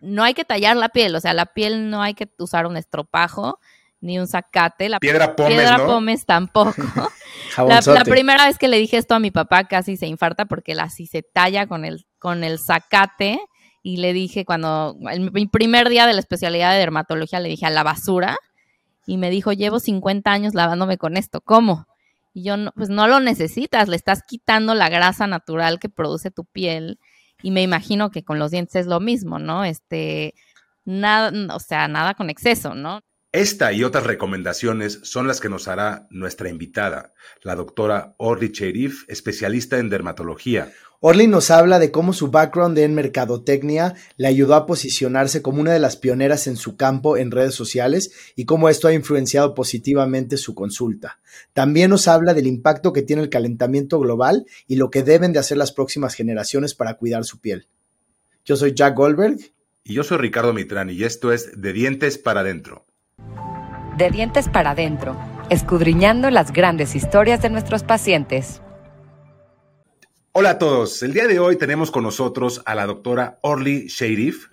no hay que tallar la piel, o sea, la piel no hay que usar un estropajo ni un zacate. La piedra pómez, piedra tampoco. la, primera vez que le dije esto a mi papá casi se infarta porque él así se talla con el, con el zacate y le dije cuando, el, mi primer día de la especialidad de dermatología le dije a la basura y me dijo, llevo 50 años lavándome con esto, ¿cómo? Y yo, no, pues no lo necesitas, le estás quitando la grasa natural que produce tu piel y me imagino que con los dientes es lo mismo, ¿no? Este, nada, o sea, nada con exceso, ¿no? Esta y otras recomendaciones son las que nos hará nuestra invitada, la doctora Orly Cherif, especialista en dermatología. Orly nos habla de cómo su background en mercadotecnia le ayudó a posicionarse como una de las pioneras en su campo en redes sociales y cómo esto ha influenciado positivamente su consulta. También nos habla del impacto que tiene el calentamiento global y lo que deben de hacer las próximas generaciones para cuidar su piel. Yo soy Jack Goldberg. Y yo soy Ricardo Mitrani y esto es De Dientes para Adentro de dientes para adentro, escudriñando las grandes historias de nuestros pacientes. Hola a todos, el día de hoy tenemos con nosotros a la doctora Orly Sharif.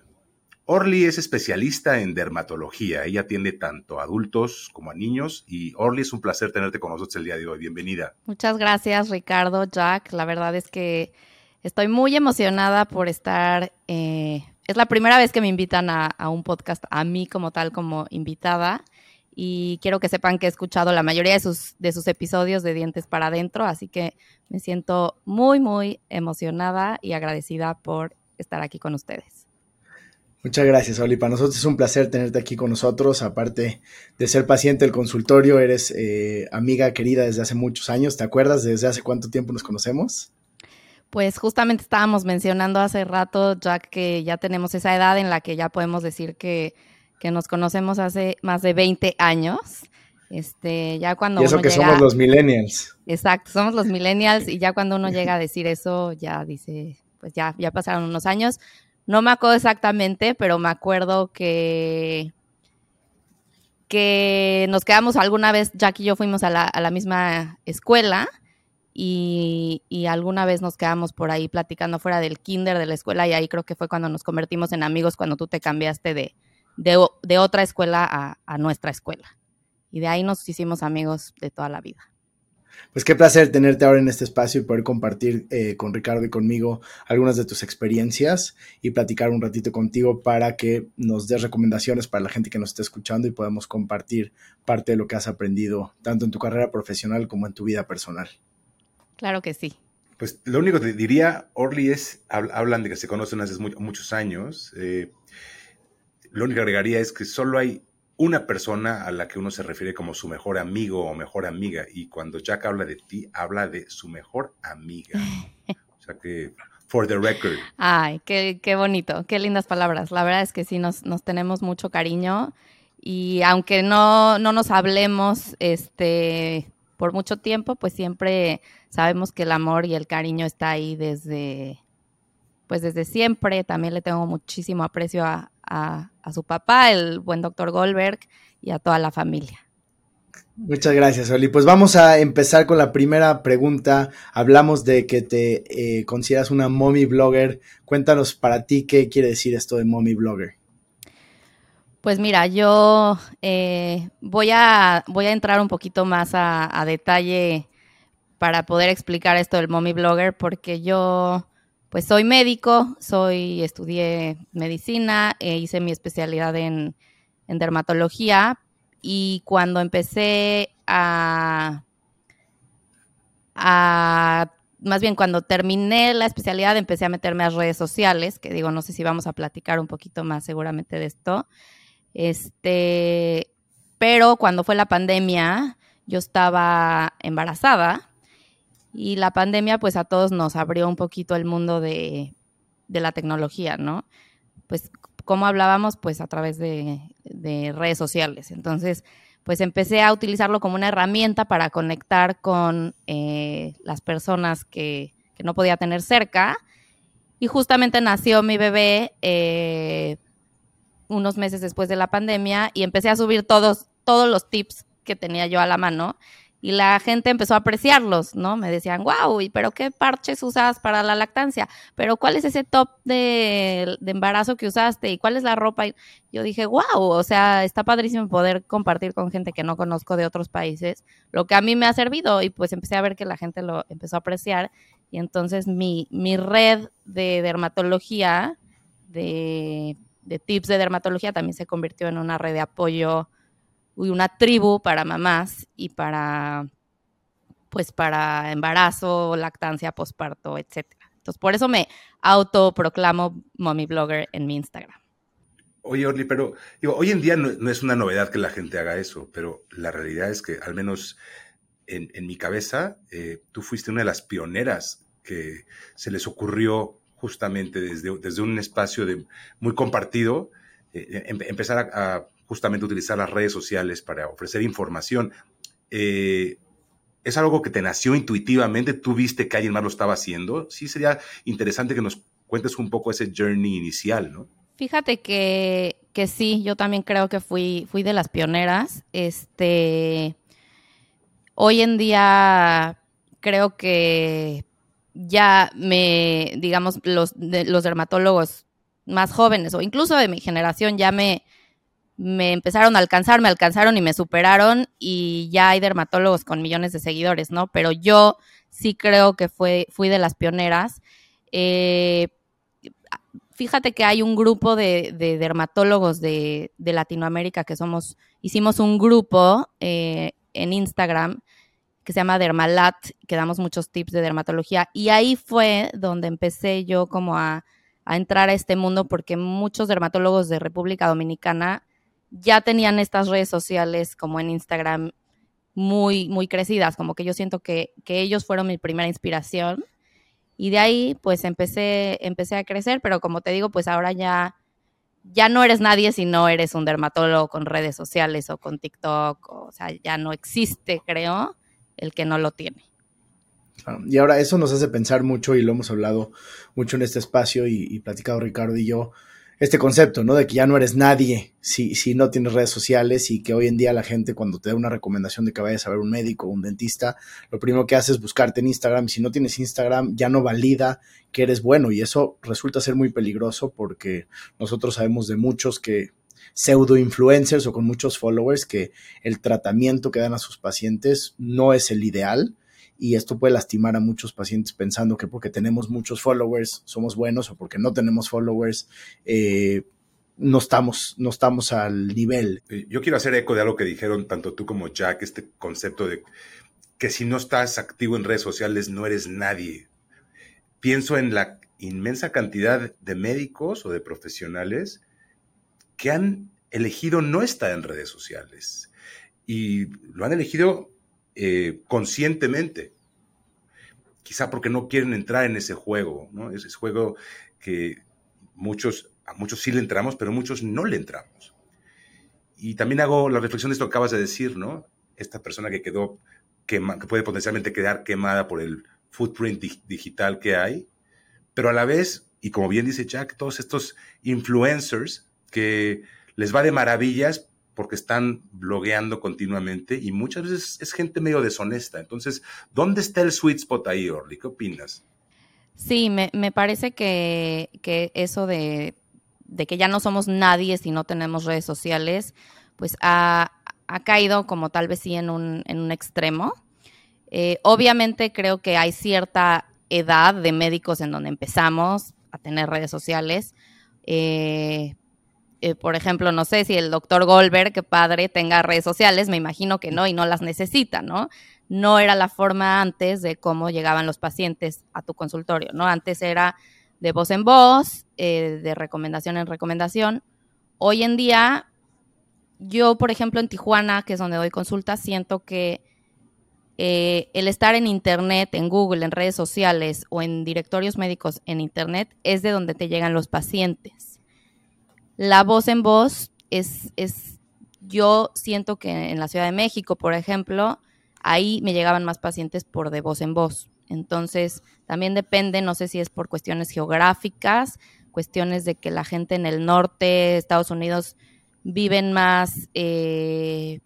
Orly es especialista en dermatología, ella atiende tanto a adultos como a niños y Orly es un placer tenerte con nosotros el día de hoy, bienvenida. Muchas gracias Ricardo, Jack, la verdad es que estoy muy emocionada por estar... Eh, es la primera vez que me invitan a, a, un podcast, a mí como tal, como invitada y quiero que sepan que he escuchado la mayoría de sus, de sus episodios de Dientes para Adentro, así que me siento muy, muy emocionada y agradecida por estar aquí con ustedes. Muchas gracias, Oli. Para nosotros es un placer tenerte aquí con nosotros. Aparte de ser paciente del consultorio, eres eh, amiga querida desde hace muchos años. ¿Te acuerdas desde hace cuánto tiempo nos conocemos? Pues justamente estábamos mencionando hace rato, Jack, que ya tenemos esa edad en la que ya podemos decir que que nos conocemos hace más de 20 años. Este, ya cuando y eso que somos los millennials. Exacto, somos los millennials y ya cuando uno llega a decir eso, ya dice, pues ya, ya pasaron unos años. No me acuerdo exactamente, pero me acuerdo que, que nos quedamos alguna vez, Jack y yo fuimos a la, a la misma escuela y, y, alguna vez nos quedamos por ahí platicando fuera del kinder de la escuela y ahí creo que fue cuando nos convertimos en amigos cuando tú te cambiaste de, de, otra escuela a, nuestra escuela. Y de ahí nos hicimos amigos de toda la vida. Pues qué placer tenerte ahora en este espacio y poder compartir eh, con Ricardo y conmigo algunas de tus experiencias y platicar un ratito contigo para que nos des recomendaciones para la gente que nos esté escuchando y podamos compartir parte de lo que has aprendido tanto en tu carrera profesional como en tu vida personal. Claro que sí. Pues lo único que diría, Orly, es, hablan de que se conocen hace muchos años. Eh, lo único que agregaría es que solo hay una persona a la que uno se refiere como su mejor amigo o mejor amiga. Y cuando Jack habla de ti, habla de su mejor amiga. O sea que, for the record. Ay, qué, qué bonito, qué lindas palabras. La verdad es que sí, nos, nos tenemos mucho cariño. Y aunque no, no nos hablemos este, por mucho tiempo, pues siempre sabemos que el amor y el cariño está ahí desde, pues desde siempre. También le tengo muchísimo aprecio a, a, su papá, el buen doctor Goldberg, y a toda la familia. Muchas gracias, Oli. Pues vamos a empezar con la primera pregunta. Hablamos de que te eh, consideras una mommy blogger. Cuéntanos para ti qué quiere decir esto de mommy blogger. Pues mira, yo eh, voy, a, voy a entrar un poquito más a, a, detalle para poder explicar esto del mommy blogger, porque yo pues soy médico, soy, estudié medicina, e hice mi especialidad en, dermatología y cuando empecé a, más bien cuando terminé la especialidad empecé a meterme a redes sociales, que digo, no sé si vamos a platicar un poquito más seguramente de esto. Este, pero cuando fue la pandemia, yo estaba embarazada y la pandemia pues a todos nos abrió un poquito el mundo de, la tecnología, ¿no? Pues como hablábamos pues a través de, redes sociales. Entonces pues empecé a utilizarlo como una herramienta para conectar con eh, las personas que, no podía tener cerca. Y justamente nació mi bebé eh, unos meses después de la pandemia y empecé a subir todos, todos los tips que tenía yo a la mano y la gente empezó a apreciarlos, ¿no? Me decían, wow, ¿y pero qué parches usas para la lactancia? ¿Pero cuál es ese top de, embarazo que usaste? ¿Y cuál es la ropa? Y yo dije, wow, o sea, está padrísimo poder compartir con gente que no conozco de otros países, lo que a mí me ha servido y pues empecé a ver que la gente lo empezó a apreciar y entonces mi, mi red de dermatología, de, de tips de dermatología, también se convirtió en una red de apoyo una tribu para mamás y para pues para embarazo, lactancia, posparto, etcétera. Entonces, por eso me autoproclamo mommy blogger en mi Instagram. Oye, Orly, pero digo, hoy en día no, es una novedad que la gente haga eso, pero la realidad es que al menos en, mi cabeza, eh, tú fuiste una de las pioneras que se les ocurrió justamente desde, desde un espacio de, muy compartido, eh, em, empezar a justamente utilizar las redes sociales para ofrecer información. Eh, ¿Es algo que te nació intuitivamente? ¿Tú viste que alguien más lo estaba haciendo? Sí, sería interesante que nos cuentes un poco ese journey inicial, ¿no? Fíjate que, que sí, yo también creo que fui, fui de las pioneras. Este, hoy en día creo que ya me, digamos, los, los dermatólogos más jóvenes o incluso de mi generación ya me, me empezaron a alcanzar, me alcanzaron y me superaron y ya hay dermatólogos con millones de seguidores, ¿no? Pero yo sí creo que fue, fui de las pioneras. Eh, fíjate que hay un grupo de, dermatólogos de, Latinoamérica que somos, hicimos un grupo eh, en Instagram que se llama Dermalat, que damos muchos tips de dermatología y ahí fue donde empecé yo como a, a entrar a este mundo porque muchos dermatólogos de República Dominicana ya tenían estas redes sociales como en Instagram muy, muy crecidas, como que yo siento que, ellos fueron mi primera inspiración. Y de ahí, pues empecé, empecé a crecer, pero como te digo, pues ahora ya, ya no eres nadie si no eres un dermatólogo con redes sociales o con TikTok, o, sea, ya no existe, creo, el que no lo tiene. Y ahora eso nos hace pensar mucho y lo hemos hablado mucho en este espacio y platicado Ricardo y yo este concepto, ¿no? De que ya no eres nadie si, si no tienes redes sociales y que hoy en día la gente cuando te da una recomendación de que vayas a ver un médico o un dentista, lo primero que hace es buscarte en Instagram y si no tienes Instagram ya no valida que eres bueno y eso resulta ser muy peligroso porque nosotros sabemos de muchos que pseudo influencers o con muchos followers que el tratamiento que dan a sus pacientes no es el ideal y esto puede lastimar a muchos pacientes pensando que porque tenemos muchos followers somos buenos o porque no tenemos followers eh, no, estamos, no estamos al nivel. Yo quiero hacer eco de algo que dijeron tanto tú como Jack, este concepto de que si no estás activo en redes sociales no eres nadie. Pienso en la inmensa cantidad de médicos o de profesionales que han elegido no estar en redes sociales y lo han elegido eh, conscientemente. Quizá porque no quieren entrar en ese juego, ¿no? Ese juego que muchos, a muchos sí le entramos, pero muchos no le entramos. Y también hago la reflexión de esto que acabas de decir, ¿no? Esta persona que quedó, que puede potencialmente quedar quemada por el footprint digital que hay, pero a la vez, y como bien dice Jack, todos estos influencers que les va de maravillas porque están blogueando continuamente y muchas veces es gente medio deshonesta. Entonces, ¿dónde está el sweet spot ahí, Orly? ¿Qué opinas? Sí, me, parece que, eso de, que ya no somos nadie si no tenemos redes sociales, pues ha, caído como tal vez sí en un, en un extremo. Eh, obviamente creo que hay cierta edad de médicos en donde empezamos a tener redes sociales. Eh, eh, por ejemplo, no sé si el doctor Goldberg, que padre, tenga redes sociales, me imagino que no y no las necesita, ¿no? No era la forma antes de cómo llegaban los pacientes a tu consultorio, ¿no? Antes era de voz en voz, eh, de recomendación en recomendación. Hoy en día, yo, por ejemplo, en Tijuana, que es donde doy consultas, siento que eh, el estar en Internet, en Google, en redes sociales o en directorios médicos en Internet es de donde te llegan los pacientes la voz en voz es, es, yo siento que en la Ciudad de México, por ejemplo, ahí me llegaban más pacientes por de voz en voz. Entonces, también depende, no sé si es por cuestiones geográficas, cuestiones de que la gente en el norte Estados Unidos viven más eh,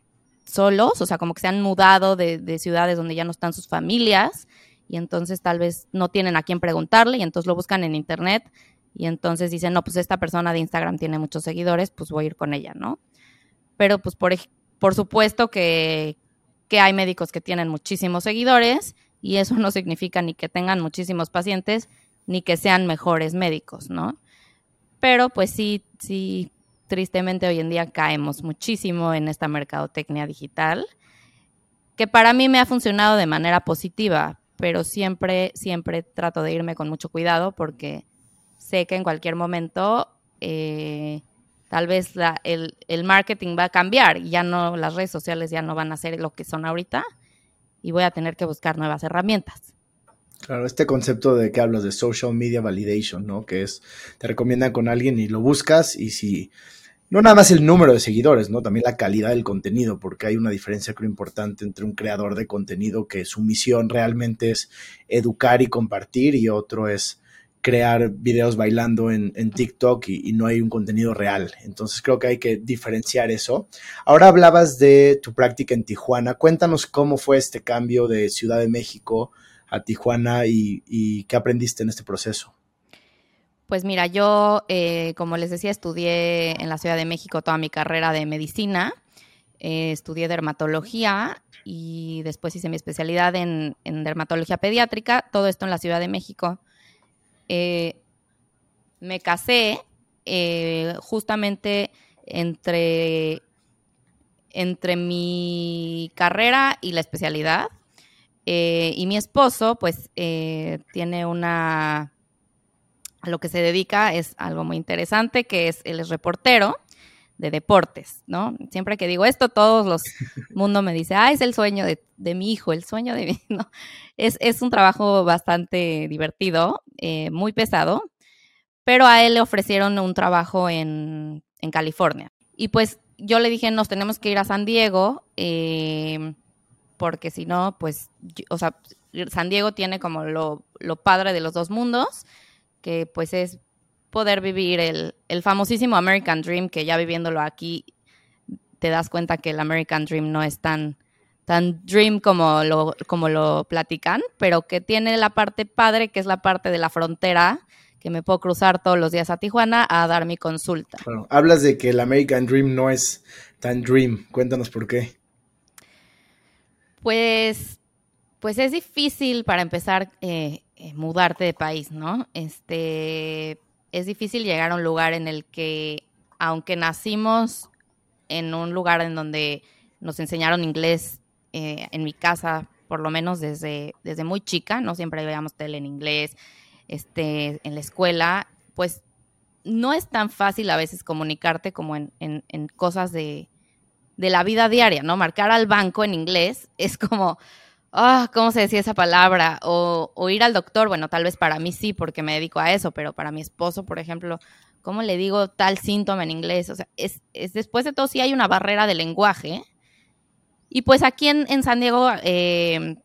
solos, o sea, como que se han mudado de, de, ciudades donde ya no están sus familias y entonces tal vez no tienen a quién preguntarle y entonces lo buscan en internet y entonces dicen, no, pues esta persona de Instagram tiene muchos seguidores, pues voy a ir con ella, ¿no? Pero pues por, por supuesto que, que hay médicos que tienen muchísimos seguidores y eso no significa ni que tengan muchísimos pacientes ni que sean mejores médicos, ¿no? Pero pues sí, sí, tristemente hoy en día caemos muchísimo en esta mercadotecnia digital, que para mí me ha funcionado de manera positiva, pero siempre, siempre trato de irme con mucho cuidado porque sé que en cualquier momento eh, tal vez el, el, marketing va a cambiar y ya no, las redes sociales ya no van a ser lo que son ahorita y voy a tener que buscar nuevas herramientas. Claro, este concepto de que hablas de social media validation, ¿no? Que es, te recomiendan con alguien y lo buscas y si, no nada más el número de seguidores, ¿no? También la calidad del contenido, porque hay una diferencia creo importante entre un creador de contenido que su misión realmente es educar y compartir y otro es crear videos bailando en, TikTok y, no hay un contenido real. Entonces creo que hay que diferenciar eso. Ahora hablabas de tu práctica en Tijuana. Cuéntanos cómo fue este cambio de Ciudad de México a Tijuana y, qué aprendiste en este proceso. Pues mira, yo, eh, como les decía, estudié en la Ciudad de México toda mi carrera de medicina. Eh, estudié dermatología y después hice mi especialidad en dermatología pediátrica. Todo esto en la Ciudad de México. Eh, me casé eh, justamente entre, entre mi carrera y la especialidad. Eh, y mi esposo, pues, tiene una... A lo que se dedica es algo muy interesante, que es, él es reportero de deportes, ¿no? Siempre que digo esto, todos los mundo me dice, ah, es el sueño de, mi hijo, el sueño de mi, ¿no? Es, es un trabajo bastante divertido, eh, muy pesado, pero a él le ofrecieron un trabajo en, en, California. Y pues yo le dije, nos tenemos que ir a San Diego, eh, porque si no, pues, o sea, San Diego tiene como lo, lo padre de los dos mundos, que pues es poder vivir el, el, famosísimo American Dream, que ya viviéndolo aquí te das cuenta que el American Dream no es tan, tan dream como lo, como lo platican, pero que tiene la parte padre, que es la parte de la frontera, que me puedo cruzar todos los días a Tijuana a dar mi consulta. hablas de que el American Dream no es tan dream. Cuéntanos por qué. Pues, pues es difícil para empezar eh, eh, mudarte de país, ¿no? Este, es difícil llegar a un lugar en el que, aunque nacimos en un lugar en donde nos enseñaron inglés eh, en mi casa, por lo menos desde, desde muy chica, no siempre veíamos tele en inglés, este, en la escuela, pues no es tan fácil a veces comunicarte como en, en cosas de, de la vida diaria, ¿no? Marcar al banco en inglés es como, ah, ¿cómo se decía esa palabra? O, ir al doctor, bueno, tal vez para mí sí, porque me dedico a eso, pero para mi esposo, por ejemplo, ¿cómo le digo tal síntoma en inglés? O sea, es, después de todo sí hay una barrera de lenguaje. Y pues aquí en, San Diego, eh,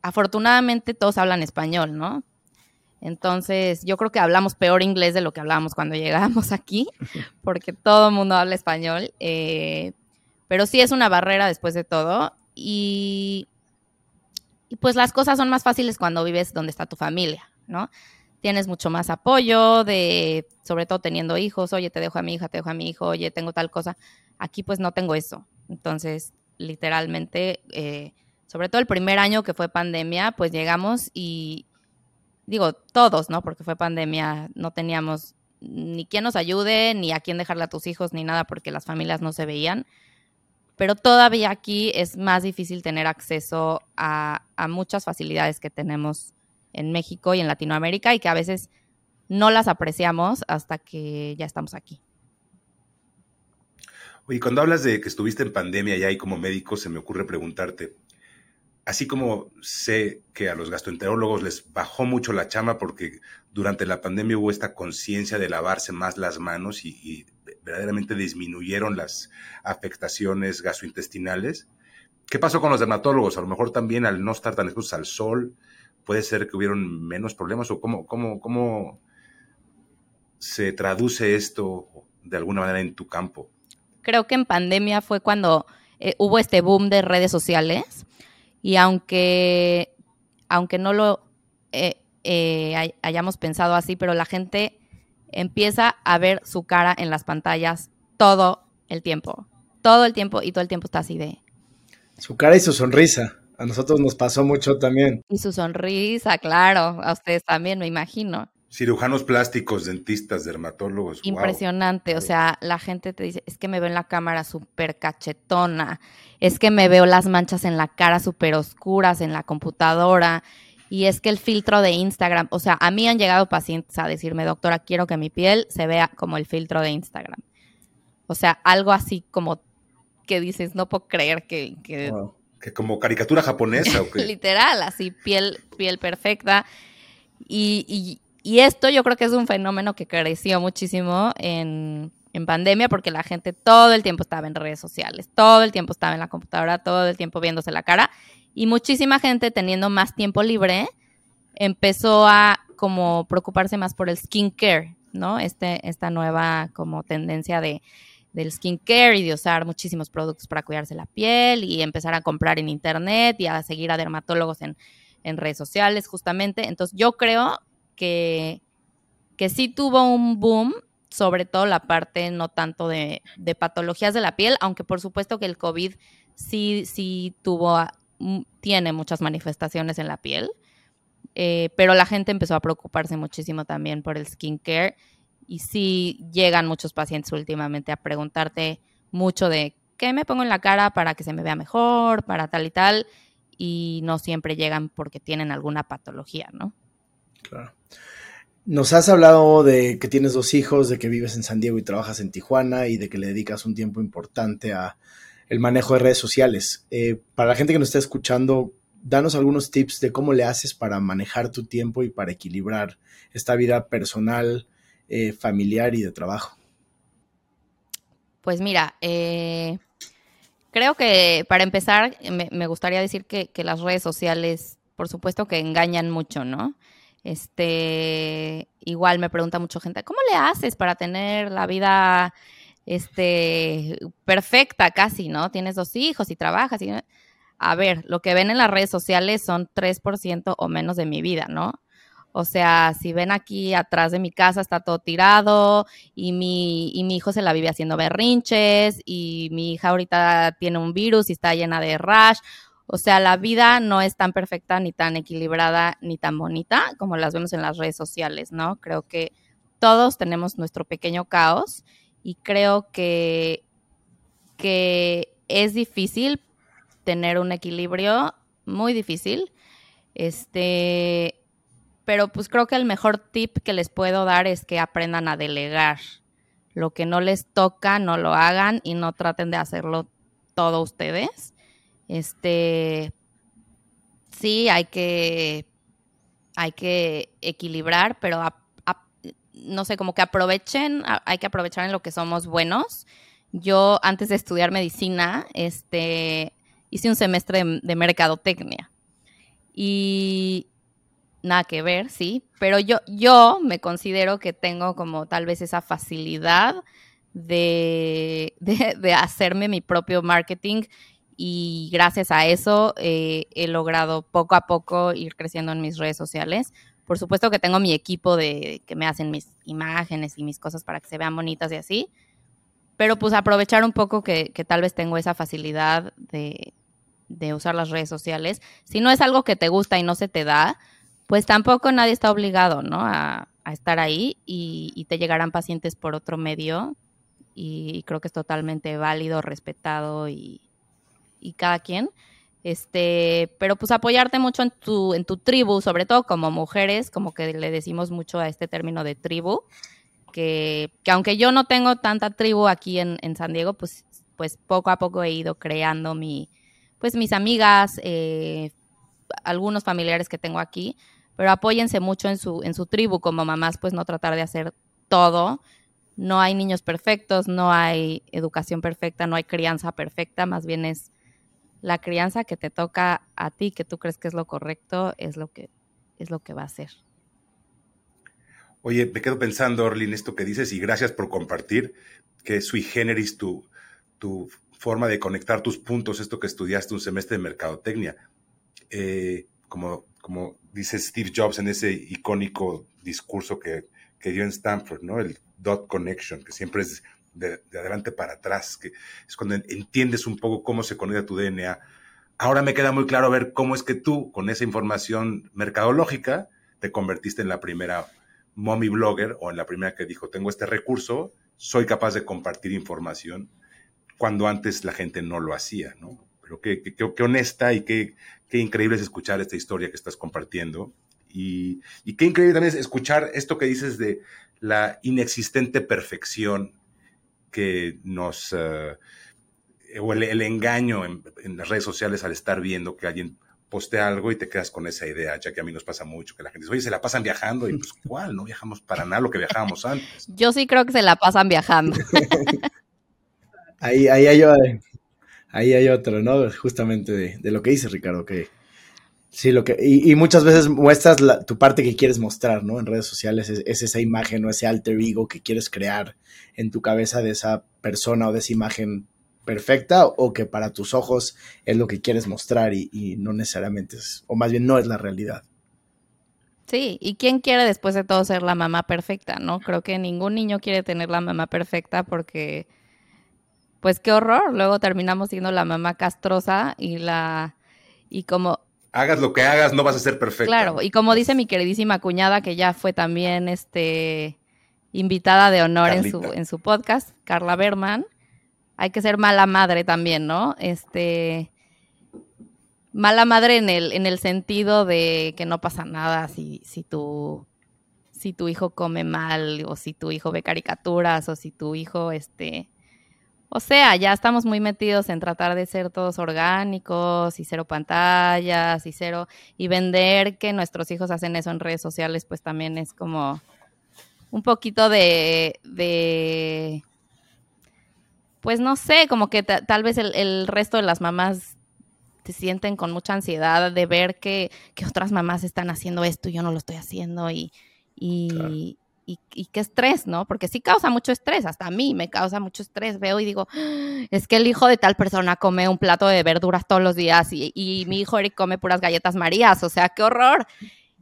afortunadamente todos hablan español, ¿no? Entonces, yo creo que hablamos peor inglés de lo que hablábamos cuando llegamos aquí, porque todo el mundo habla español. Eh, pero sí es una barrera después de todo. Y pues las cosas son más fáciles cuando vives donde está tu familia, ¿no? Tienes mucho más apoyo de, sobre todo teniendo hijos, oye, te dejo a mi hija, te dejo a mi hijo, oye, tengo tal cosa. Aquí pues no tengo eso. Entonces, literalmente, eh, sobre todo el primer año que fue pandemia, pues llegamos y, digo, todos, ¿no? Porque fue pandemia, no teníamos ni quien nos ayude, ni a quién dejarle a tus hijos, ni nada, porque las familias no se veían pero todavía aquí es más difícil tener acceso a, muchas facilidades que tenemos en México y en Latinoamérica y que a veces no las apreciamos hasta que ya estamos aquí. Oye, cuando hablas de que estuviste en pandemia ya y como médico, se me ocurre preguntarte, así como sé que a los gastroenterólogos les bajó mucho la chama porque durante la pandemia hubo esta conciencia de lavarse más las manos y verdaderamente disminuyeron las afectaciones gastrointestinales. ¿Qué pasó con los dermatólogos? A lo mejor también al no estar tan expuestos al sol, puede ser que hubieron menos problemas o cómo, cómo, cómo se traduce esto de alguna manera en tu campo. Creo que en pandemia fue cuando eh, hubo este boom de redes sociales y aunque, aunque no lo eh, eh, hayamos pensado así, pero la gente empieza a ver su cara en las pantallas todo el tiempo, todo el tiempo y todo el tiempo está así de... Su cara y su sonrisa. A nosotros nos pasó mucho también. Y su sonrisa, claro, a ustedes también, me imagino. Cirujanos plásticos, dentistas, dermatólogos. Impresionante, o sea, la gente te dice, es que me veo en la cámara súper cachetona, es que me veo las manchas en la cara súper oscuras en la computadora, y es que el filtro de Instagram, o sea, a mí han llegado pacientes a decirme, doctora, quiero que mi piel se vea como el filtro de Instagram. O sea, algo así como que dices, no puedo creer que... que, como caricatura japonesa o qué? Literal, así, piel, piel perfecta. y, y esto yo creo que es un fenómeno que creció muchísimo en, pandemia porque la gente todo el tiempo estaba en redes sociales, todo el tiempo estaba en la computadora, todo el tiempo viéndose la cara y muchísima gente teniendo más tiempo libre empezó a como preocuparse más por el skincare, ¿no? Este, esta nueva como tendencia de, del skincare y de usar muchísimos productos para cuidarse la piel y empezar a comprar en internet y a seguir a dermatólogos en, en redes sociales justamente. Entonces yo creo que, que sí tuvo un boom, sobre todo la parte no tanto de, patologías de la piel, aunque por supuesto que el COVID sí, sí tuvo, tiene muchas manifestaciones en la piel, eh, pero la gente empezó a preocuparse muchísimo también por el skincare y sí llegan muchos pacientes últimamente a preguntarte mucho de qué me pongo en la cara para que se me vea mejor, para tal y tal, y no siempre llegan porque tienen alguna patología, ¿no? Claro. Nos has hablado de que tienes dos hijos, de que vives en San Diego y trabajas en Tijuana y de que le dedicas un tiempo importante a el manejo de redes sociales. Eh, para la gente que nos está escuchando, danos algunos tips de cómo le haces para manejar tu tiempo y para equilibrar esta vida personal, eh, familiar y de trabajo. Pues mira, eh, creo que para empezar me, gustaría decir que, las redes sociales, por supuesto que engañan mucho, ¿no? Este, igual me pregunta mucha gente, ¿cómo le haces para tener la vida este, perfecta casi, ¿no? Tienes dos hijos y trabajas y... A ver, lo que ven en las redes sociales son 3% o menos de mi vida, ¿no? O sea, si ven aquí atrás de mi casa está todo tirado y mi, y mi hijo se la vive haciendo berrinches y mi hija ahorita tiene un virus y está llena de rash. O sea, la vida no es tan perfecta, ni tan equilibrada, ni tan bonita como las vemos en las redes sociales, ¿no? Creo que todos tenemos nuestro pequeño caos y creo que, que es difícil tener un equilibrio, muy difícil. Este, pero pues creo que el mejor tip que les puedo dar es que aprendan a delegar. Lo que no les toca, no lo hagan y no traten de hacerlo todo ustedes este, sí, hay que, hay que equilibrar, pero no sé, como que aprovechen, hay que aprovechar en lo que somos buenos. Yo antes de estudiar medicina, este, hice un semestre de, mercadotecnia y nada que ver, sí, pero yo, yo me considero que tengo como tal vez esa facilidad de, de, de hacerme mi propio marketing y gracias a eso eh, he logrado poco a poco ir creciendo en mis redes sociales. Por supuesto que tengo mi equipo de que me hacen mis imágenes y mis cosas para que se vean bonitas y así, pero pues aprovechar un poco que, tal vez tengo esa facilidad de, usar las redes sociales. Si no es algo que te gusta y no se te da, pues tampoco nadie está obligado, ¿no? A, estar ahí y, y, te llegarán pacientes por otro medio y creo que es totalmente válido, respetado y, y cada quien. Este, pero pues apoyarte mucho en tu, en tu tribu, sobre todo como mujeres, como que le decimos mucho a este término de tribu, que, aunque yo no tengo tanta tribu aquí en, San Diego, pues, pues poco a poco he ido creando mi, pues mis amigas, eh, algunos familiares que tengo aquí, pero apóyense mucho en su, en su tribu como mamás, pues no tratar de hacer todo. No hay niños perfectos, no hay educación perfecta, no hay crianza perfecta, más bien es la crianza que te toca a ti, que tú crees que es lo correcto, es lo que, es lo que va a ser. Oye, me quedo pensando, Orlin, esto que dices, y gracias por compartir, que sui generis tu, tu forma de conectar tus puntos, esto que estudiaste un semestre de mercadotecnia. Eh, como, como dice Steve Jobs en ese icónico discurso que, que, dio en Stanford, ¿no? El dot connection, que siempre es de, de, adelante para atrás, que es cuando entiendes un poco cómo se conecta tu DNA. Ahora me queda muy claro ver cómo es que tú, con esa información mercadológica, te convertiste en la primera mommy blogger o en la primera que dijo, tengo este recurso, soy capaz de compartir información, cuando antes la gente no lo hacía, ¿no? Pero qué, qué, qué honesta y qué, qué, increíble es escuchar esta historia que estás compartiendo. Y, y, qué increíble también es escuchar esto que dices de la inexistente perfección que nos... Uh, o el, el engaño en, en, las redes sociales al estar viendo que alguien postea algo y te quedas con esa idea, ya que a mí nos pasa mucho, que la gente dice, oye, se la pasan viajando, y pues, ¿cuál? No viajamos para nada lo que viajábamos antes. Yo sí creo que se la pasan viajando. ahí, ahí, hay, ahí hay otro, ¿no? Justamente de, de lo que dice Ricardo, que sí, lo que, y, y muchas veces muestras tu parte que quieres mostrar, ¿no? En redes sociales es, es, esa imagen o ese alter ego que quieres crear en tu cabeza de esa persona o de esa imagen perfecta o que para tus ojos es lo que quieres mostrar y no necesariamente es, o más bien no es la realidad. Sí, ¿y quién quiere después de todo ser la mamá perfecta, no? Creo que ningún niño quiere tener la mamá perfecta porque, pues qué horror, luego terminamos siendo la mamá castrosa y la, y como... Hagas lo que hagas, no vas a ser perfecta. Claro, y como dice mi queridísima cuñada, que ya fue también, este, invitada de honor en su, en su podcast, Carla Berman, hay que ser mala madre también, ¿no? Este, mala madre en el, en el sentido de que no pasa nada si, si, tu, si tu hijo come mal o si tu hijo ve caricaturas o si tu hijo, este, o sea, ya estamos muy metidos en tratar de ser todos orgánicos y cero pantallas y cero, y vender que nuestros hijos hacen eso en redes sociales, pues también es como un poquito de, pues no sé, como que tal vez el, resto de las mamás se sienten con mucha ansiedad de ver que, que, otras mamás están haciendo esto y yo no lo estoy haciendo y. y, y, qué estrés, ¿no? Porque sí causa mucho estrés, hasta a mí me causa mucho estrés. Veo y digo, es que el hijo de tal persona come un plato de verduras todos los días y, y mi hijo Eric come puras galletas marías, o sea, qué horror.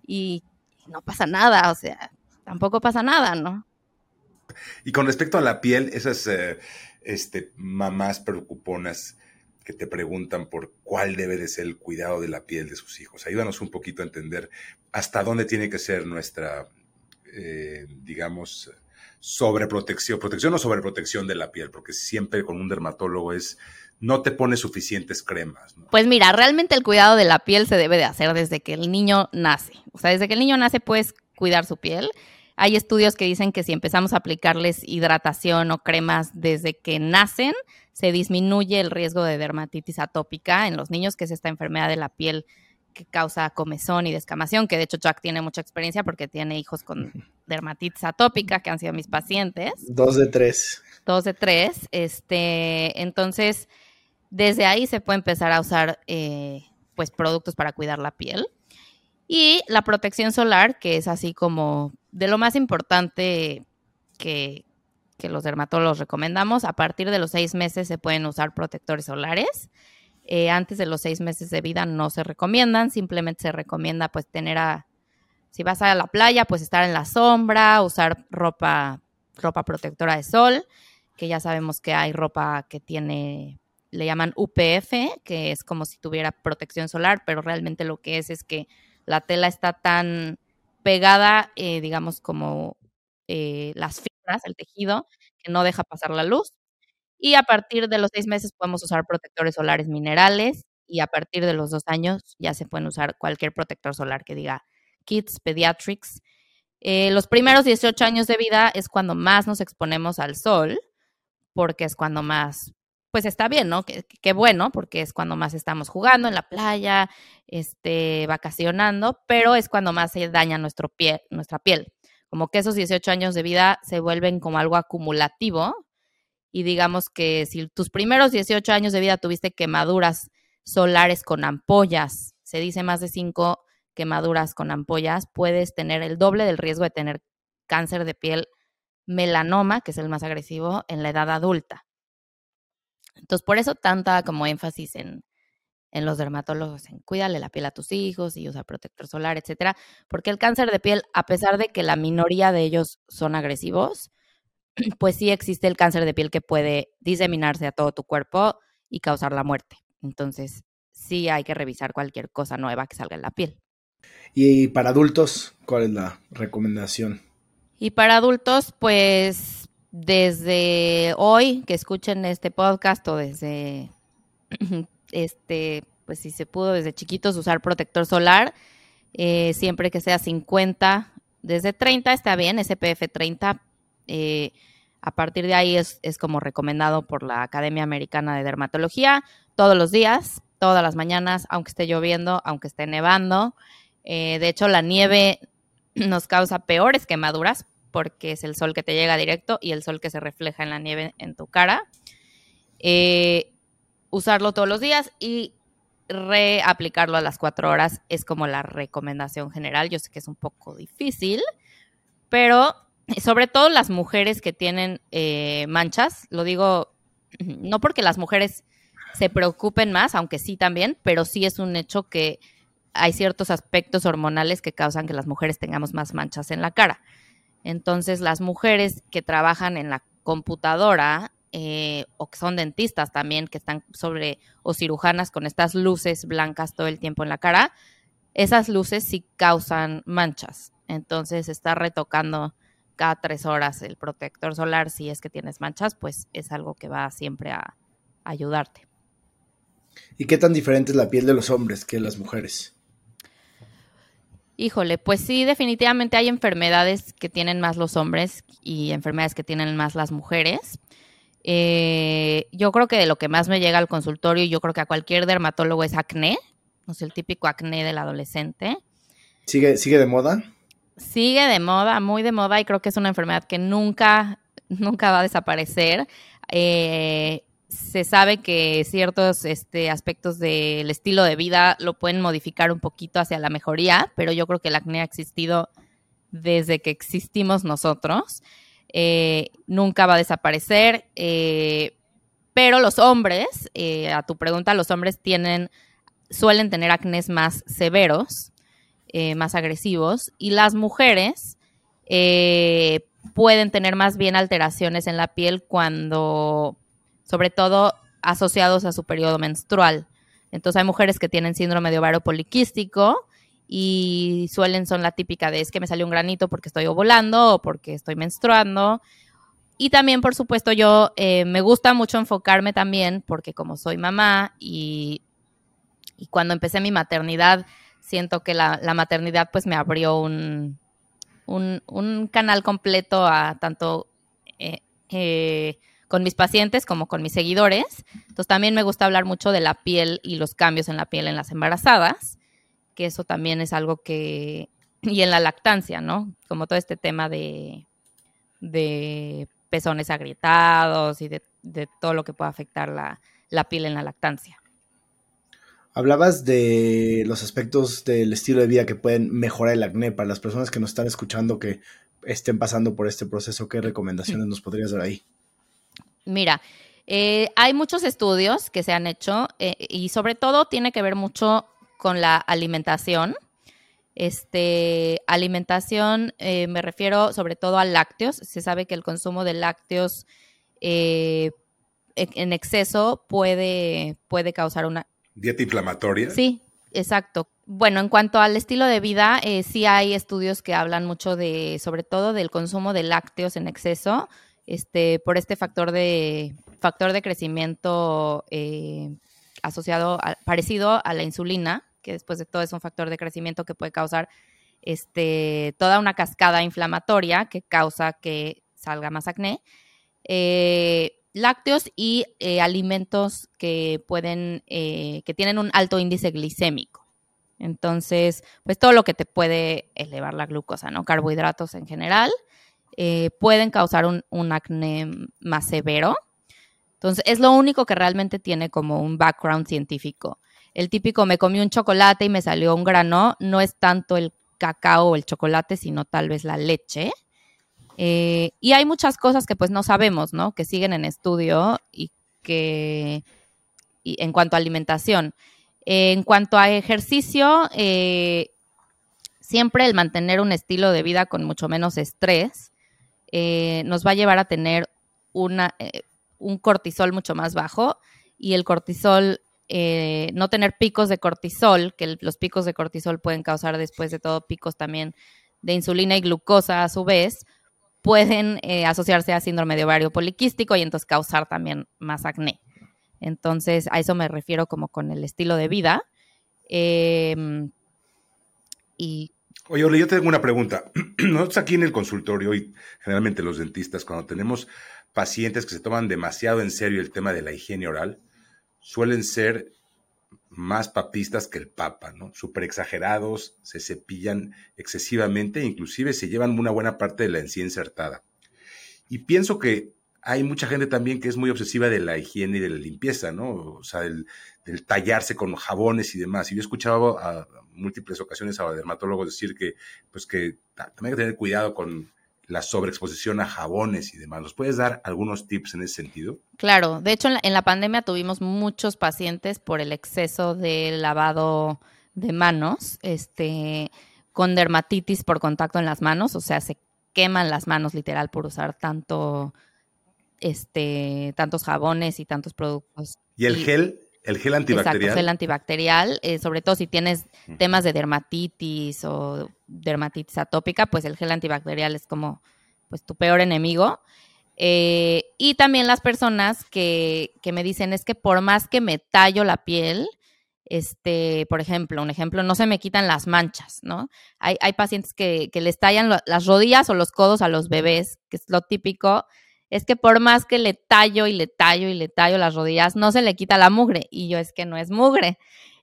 Y no pasa nada, o sea, tampoco pasa nada, ¿no? Y con respecto a la piel, esas... Eh este, mamás preocuponas que te preguntan por cuál debe de ser el cuidado de la piel de sus hijos. Ayúdanos un poquito a entender hasta dónde tiene que ser nuestra, eh, digamos, sobreprotección, protección o sobreprotección de la piel, porque siempre con un dermatólogo es no te pone suficientes cremas. Pues mira, realmente el cuidado de la piel se debe de hacer desde que el niño nace. O sea, desde que el niño nace puedes cuidar su piel. Hay estudios que dicen que si empezamos a aplicarles hidratación o cremas desde que nacen, se disminuye el riesgo de dermatitis atópica en los niños, que es esta enfermedad de la piel que causa comezón y descamación, que de hecho Jack tiene mucha experiencia porque tiene hijos con dermatitis atópica, que han sido mis pacientes. Dos de tres. Dos de tres. Este, entonces, desde ahí se puede empezar a usar eh, pues productos para cuidar la piel. Y la protección solar, que es así como de lo más importante que, que los dermatólogos recomendamos, a partir de los seis meses se pueden usar protectores solares. Eh, antes de los seis meses de vida no se recomiendan, simplemente se recomienda pues tener a, si vas a la playa, pues estar en la sombra, usar ropa, ropa protectora de sol, que ya sabemos que hay ropa que tiene, le llaman UPF, que es como si tuviera protección solar, pero realmente lo que es es que la tela está tan pegada, eh, digamos, como eh, las fibras, el tejido, que no deja pasar la luz. Y a partir de los seis meses podemos usar protectores solares minerales y a partir de los dos años ya se pueden usar cualquier protector solar que diga Kids Pediatrics. Eh, los primeros 18 años de vida es cuando más nos exponemos al sol, porque es cuando más pues está bien, ¿no? Qué, bueno, porque es cuando más estamos jugando en la playa, este, vacacionando, pero es cuando más se daña nuestro pie, nuestra piel. Como que esos 18 años de vida se vuelven como algo acumulativo y digamos que si tus primeros 18 años de vida tuviste quemaduras solares con ampollas, se dice más de 5 quemaduras con ampollas, puedes tener el doble del riesgo de tener cáncer de piel melanoma, que es el más agresivo, en la edad adulta. Entonces, por eso tanta como énfasis en, en los dermatólogos en cuídale la piel a tus hijos y usa protector solar, etcétera, porque el cáncer de piel, a pesar de que la minoría de ellos son agresivos, pues sí existe el cáncer de piel que puede diseminarse a todo tu cuerpo y causar la muerte. Entonces, sí hay que revisar cualquier cosa nueva que salga en la piel. Y para adultos, ¿cuál es la recomendación? Y para adultos, pues desde hoy que escuchen este podcast o desde este, pues si se pudo desde chiquitos usar protector solar, eh, siempre que sea 50, desde 30 está bien, SPF 30. Eh, a partir de ahí es, como recomendado por la Academia Americana de Dermatología, todos los días, todas las mañanas, aunque esté lloviendo, aunque esté nevando. Eh, de hecho, la nieve nos causa peores quemaduras porque es el sol que te llega directo y el sol que se refleja en la nieve en tu cara. Eh, usarlo todos los días y reaplicarlo a las cuatro horas es como la recomendación general. Yo sé que es un poco difícil, pero sobre todo las mujeres que tienen eh, manchas, lo digo no porque las mujeres se preocupen más, aunque sí también, pero sí es un hecho que hay ciertos aspectos hormonales que causan que las mujeres tengamos más manchas en la cara. Entonces, las mujeres que trabajan en la computadora eh, o que son dentistas también, que están sobre, o cirujanas con estas luces blancas todo el tiempo en la cara, esas luces sí causan manchas. Entonces, estar retocando cada tres horas el protector solar, si es que tienes manchas, pues es algo que va siempre a ayudarte. ¿Y qué tan diferente es la piel de los hombres que las mujeres? Híjole, pues sí, definitivamente hay enfermedades que tienen más los hombres y enfermedades que tienen más las mujeres. Eh, yo creo que de lo que más me llega al consultorio, yo creo que a cualquier dermatólogo es acné, no sé, el típico acné del adolescente. ¿Sigue, sigue de moda? Sigue de moda, muy de moda, y creo que es una enfermedad que nunca, nunca va a desaparecer. Eh, se sabe que ciertos este, aspectos del estilo de vida lo pueden modificar un poquito hacia la mejoría, pero yo creo que el acné ha existido desde que existimos nosotros. Eh, nunca va a desaparecer. Eh, pero los hombres, eh, a tu pregunta, los hombres tienen, suelen tener acnés más severos, más agresivos, y las mujeres pueden tener más bien alteraciones en la piel cuando sobre todo asociados a su periodo menstrual. Entonces hay mujeres que tienen síndrome de ovario poliquístico y suelen son la típica de es que me salió un granito porque estoy ovulando o porque estoy menstruando. Y también, por supuesto, yo eh, me gusta mucho enfocarme también porque como soy mamá y, cuando empecé mi maternidad, siento que la, maternidad pues me abrió un, un, canal completo a tanto... Eh, eh, con mis pacientes como con mis seguidores. Entonces también me gusta hablar mucho de la piel y los cambios en la piel en las embarazadas, que eso también es algo que, y en la lactancia, ¿no? Como todo este tema de, de pezones agrietados y de, todo lo que puede afectar la, la piel en la lactancia. Hablabas de los aspectos del estilo de vida que pueden mejorar el acné. Para las personas que nos están escuchando que estén pasando por este proceso, ¿qué recomendaciones nos podrías dar ahí? Mira, eh, hay muchos estudios que se han hecho eh, y sobre todo tiene que ver mucho con la alimentación. Este, alimentación, eh, me refiero sobre todo a lácteos. Se sabe que el consumo de lácteos en exceso puede, puede causar una... Dieta inflamatoria. Sí, exacto. Bueno, en cuanto al estilo de vida, sí hay estudios que hablan mucho de, sobre todo del consumo de lácteos en exceso este, por este factor de, factor de crecimiento eh, asociado, parecido a la insulina, que después de todo es un factor de crecimiento que puede causar este, toda una cascada inflamatoria que causa que salga más acné. Eh, lácteos y eh, alimentos que pueden, que tienen un alto índice glicémico. Entonces, pues todo lo que te puede elevar la glucosa, ¿no? Carbohidratos en general. Eh, pueden causar un, acné más severo. Entonces, es lo único que realmente tiene como un background científico. El típico me comí un chocolate y me salió un grano, no es tanto el cacao o el chocolate, sino tal vez la leche. Eh, y hay muchas cosas que pues no sabemos, ¿no? Que siguen en estudio y que en cuanto a alimentación. En cuanto a ejercicio, eh, siempre el mantener un estilo de vida con mucho menos estrés eh, nos va a llevar a tener una, eh, un cortisol mucho más bajo y el cortisol, no tener picos de cortisol, que los picos de cortisol pueden causar después de todo picos también de insulina y glucosa a su vez, pueden asociarse a síndrome de ovario poliquístico y entonces causar también más acné. Entonces, a eso me refiero como con el estilo de vida. Em, y Oye, Ole, yo tengo una pregunta. Nosotros aquí en el consultorio y generalmente los dentistas, cuando tenemos pacientes que se toman demasiado en serio el tema de la higiene oral, suelen ser más papistas que el papa, ¿no? Súper exagerados, se cepillan excesivamente inclusive se llevan una buena parte de la encía insertada. Y pienso que hay mucha gente también que es muy obsesiva de la higiene y de la limpieza, ¿no? O sea, del, tallarse con jabones y demás. Y yo he escuchado a, múltiples ocasiones a dermatólogos decir que, pues que también hay que tener cuidado con la sobreexposición a jabones y demás. ¿Nos puedes dar algunos tips en ese sentido? Claro, de hecho en la, pandemia tuvimos muchos pacientes por el exceso de lavado de manos, este, con dermatitis por contacto en las manos, o sea, se queman las manos literal por usar tanto este, tantos jabones y tantos productos. ¿Y el gel? El gel antibacterial. Exacto, gel antibacterial, eh, sobre todo si tienes temas de dermatitis o dermatitis atópica, pues el gel antibacterial es como pues tu peor enemigo. Eh, y también las personas que, que, me dicen es que por más que me tallo la piel, este, por ejemplo, un ejemplo, no se me quitan las manchas, ¿no? Hay, hay pacientes que, que les tallan las rodillas o los codos a los bebés, que es lo típico, es que por más que le tallo y le tallo y le tallo las rodillas, no se le quita la mugre. Y yo es que no es mugre.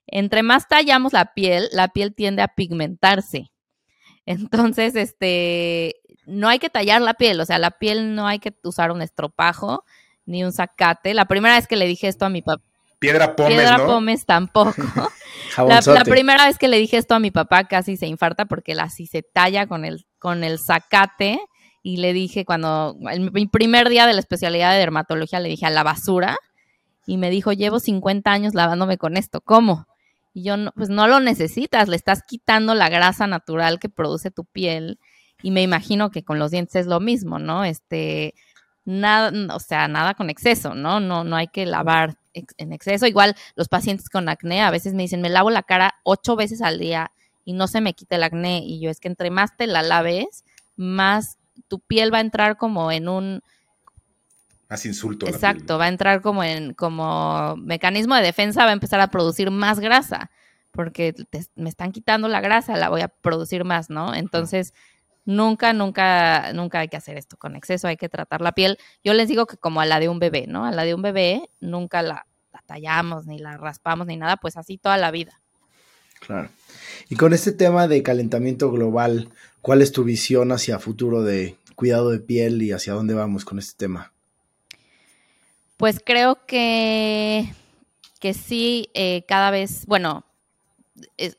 Entre más tallamos la piel, la piel tiende a pigmentarse. Entonces, este, no hay que tallar la piel, o sea, la piel no hay que usar un estropajo ni un zacate. La primera vez que le dije esto a mi papá. Piedra pómez, Piedra pómez tampoco. la, la, primera vez que le dije esto a mi papá casi se infarta porque la así se talla con el, con el zacate y le dije cuando, el, mi primer día de la especialidad de dermatología, le dije a la basura y me dijo, llevo 50 años lavándome con esto, ¿cómo? Y yo, no, pues no lo necesitas, le estás quitando la grasa natural que produce tu piel y me imagino que con los dientes es lo mismo, ¿no? Este, nada, o sea, nada con exceso, ¿no? No, no hay que lavar en exceso. Igual los pacientes con acné a veces me dicen, me lavo la cara ocho veces al día y no se me quita el acné. Y yo es que entre más te la laves, más tu piel va a entrar como en un... Más insulto. Exacto, va a entrar como en, como mecanismo de defensa, va a empezar a producir más grasa, porque me están quitando la grasa, la voy a producir más, ¿no? Entonces, nunca, nunca, nunca hay que hacer esto con exceso, hay que tratar la piel. Yo les digo que como a la de un bebé, ¿no? A la de un bebé nunca la, la tallamos, ni la raspamos, ni nada, pues así toda la vida. Claro. Y con este tema de calentamiento global, ¿cuál es tu visión hacia futuro de cuidado de piel y hacia dónde vamos con este tema? Pues creo que, que sí, eh, cada vez, bueno,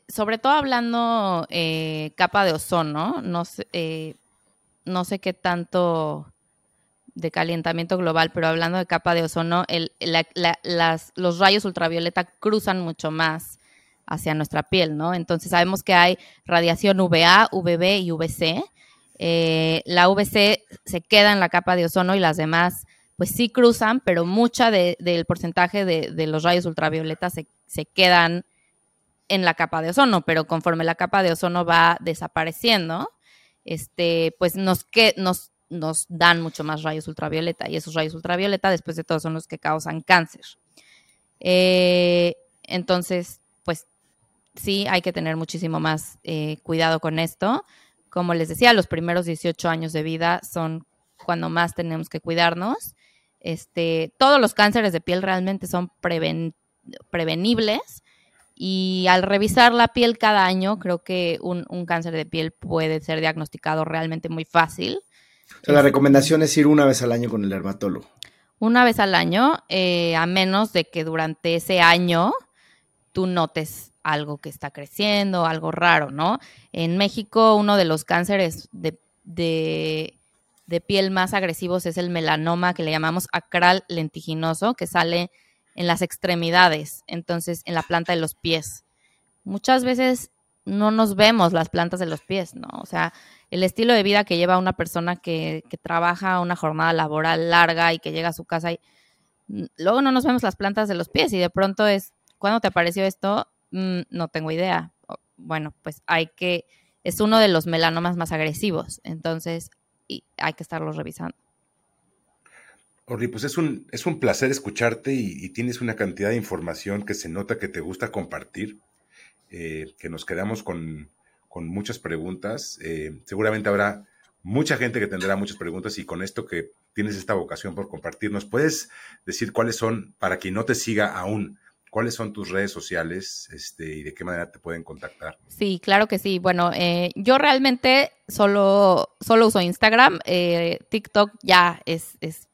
sobre todo hablando eh, capa de ozono, no sé, eh, no sé qué tanto de calentamiento global, pero hablando de capa de ozono, el, las, los rayos ultravioleta cruzan mucho más hacia nuestra piel, ¿no? Entonces sabemos que hay radiación UVA, UVB y UVC. Eh, la UVC se queda en la capa de ozono y las demás pues sí cruzan, pero mucha del porcentaje de, los rayos ultravioleta se, quedan en la capa de ozono, pero conforme la capa de ozono va desapareciendo, este, pues nos, que, nos, nos dan mucho más rayos ultravioleta y esos rayos ultravioleta después de todo son los que causan cáncer. Eh, entonces, sí hay que tener muchísimo más eh, cuidado con esto. Como les decía, los primeros 18 años de vida son cuando más tenemos que cuidarnos. Este, todos los cánceres de piel realmente son prevenibles y al revisar la piel cada año, creo que un, cáncer de piel puede ser diagnosticado realmente muy fácil. la recomendación es ir una vez al año con el dermatólogo. Una vez al año, eh, a menos de que durante ese año tú notes algo que está creciendo, algo raro, ¿no? En México uno de los cánceres de, piel más agresivos es el melanoma que le llamamos acral lentiginoso, que sale en las extremidades, entonces en la planta de los pies. Muchas veces no nos vemos las plantas de los pies, ¿no? O sea, el estilo de vida que lleva una persona que, que trabaja una jornada laboral larga y que llega a su casa y luego no nos vemos las plantas de los pies y de pronto es, ¿cuándo te apareció esto? Mm, no tengo idea. Bueno, pues hay que, es uno de los melanomas más agresivos, entonces y hay que estarlos revisando. Orly, pues es un, es un placer escucharte y, tienes una cantidad de información que se nota que te gusta compartir, eh, que nos quedamos con, muchas preguntas. Eh, seguramente habrá mucha gente que tendrá muchas preguntas y con esto que tienes esta vocación por compartirnos, ¿puedes decir cuáles son, para quien no te siga aún, cuáles son tus redes sociales este, y de qué manera te pueden contactar? Sí, claro que sí. Bueno, eh, yo realmente solo, solo uso Instagram. TikTok ya es, es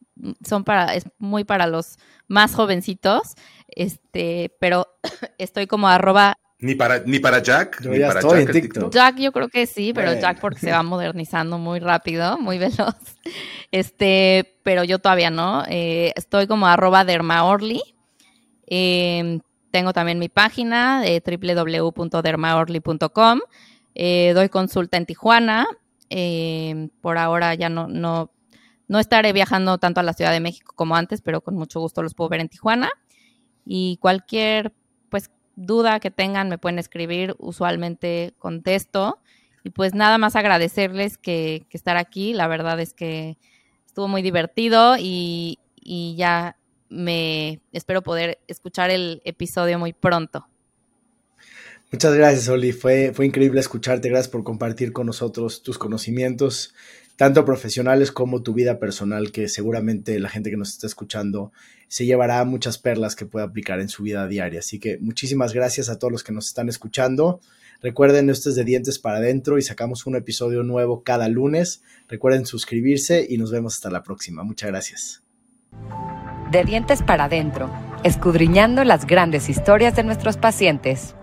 son para, es muy para los más jovencitos, este, pero estoy como arroba. Ni para, ni para Jack, yo ni ya para estoy Jack, en TikTok. Jack yo creo que sí, pero Jack porque se va modernizando muy rápido, muy veloz. Este, pero yo todavía no. Eh, estoy como arroba dermaorly. Eh, tengo también mi página de www.dermaorly.com. Eh, doy consulta en Tijuana. por ahora ya no, no no estaré viajando tanto a la Ciudad de México como antes, pero con mucho gusto los puedo ver en Tijuana. Y cualquier pues duda que tengan me pueden escribir, usualmente contesto. Y pues nada más agradecerles que, estar aquí. La verdad es que estuvo muy divertido y, y ya me espero poder escuchar el episodio muy pronto. Muchas gracias, Oli. Fue, fue increíble escucharte. Gracias por compartir con nosotros tus conocimientos tanto profesionales como tu vida personal, que seguramente la gente que nos está escuchando se llevará muchas perlas que pueda aplicar en su vida diaria. Así que muchísimas gracias a todos los que nos están escuchando. Recuerden, esto es de Dientes para Adentro y sacamos un episodio nuevo cada lunes. Recuerden suscribirse y nos vemos hasta la próxima. Muchas gracias. De Dientes para Adentro, escudriñando las grandes historias de nuestros pacientes.